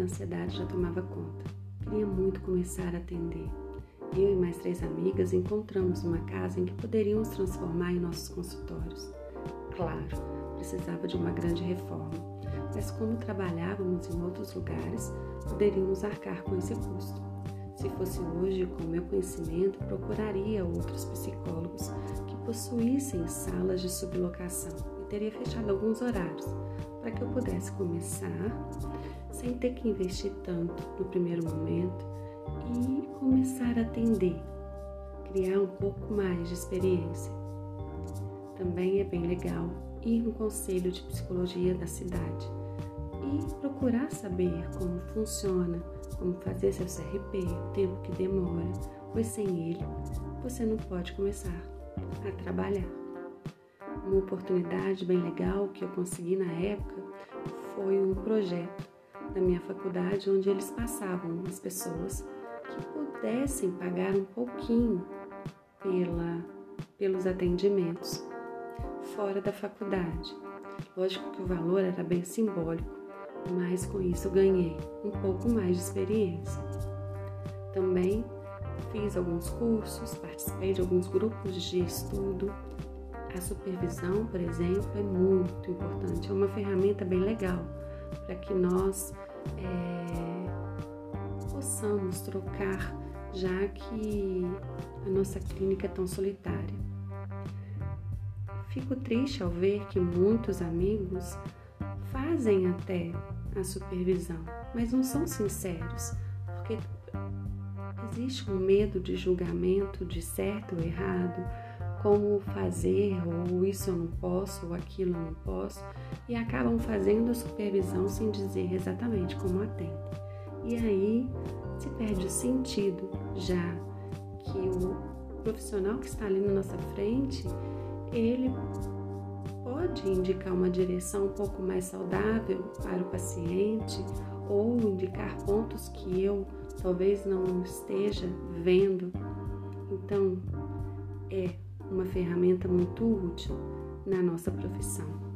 ansiedade já tomava conta. Queria muito começar a atender. Eu e mais três amigas encontramos uma casa em que poderíamos transformar em nossos consultórios. Claro, precisava de uma grande reforma, mas como trabalhávamos em outros lugares, poderíamos arcar com esse custo. Se fosse hoje, com meu conhecimento, procuraria outros psicólogos que possuíssem salas de sublocação e teria fechado alguns horários para que eu pudesse começar sem ter que investir tanto no primeiro momento e começar a atender, criar um pouco mais de experiência. Também é bem legal ir no conselho de psicologia da cidade e procurar saber como funciona, como fazer seu CRP, o tempo que demora, pois sem ele você não pode começar a trabalhar. Uma oportunidade bem legal que eu consegui na época foi um projeto da minha faculdade onde eles passavam as pessoas que pudessem pagar um pouquinho pela, pelos atendimentos fora da faculdade. Lógico que o valor era bem simbólico, mas com isso ganhei um pouco mais de experiência. Também fiz alguns cursos, participei de alguns grupos de estudo. A supervisão, por exemplo, é muito importante, é uma ferramenta bem legal para que nós é, possamos trocar, já que a nossa clínica é tão solitária. Fico triste ao ver que muitos amigos fazem até a supervisão, mas não são sinceros, porque existe um medo de julgamento de certo ou errado, como fazer, ou isso eu não posso, ou aquilo eu não posso, e acabam fazendo a supervisão sem dizer exatamente como atende. E aí se perde o sentido, já que o profissional que está ali na nossa frente ele pode indicar uma direção um pouco mais saudável para o paciente ou indicar pontos que eu talvez não esteja vendo. Então, é uma ferramenta muito útil na nossa profissão.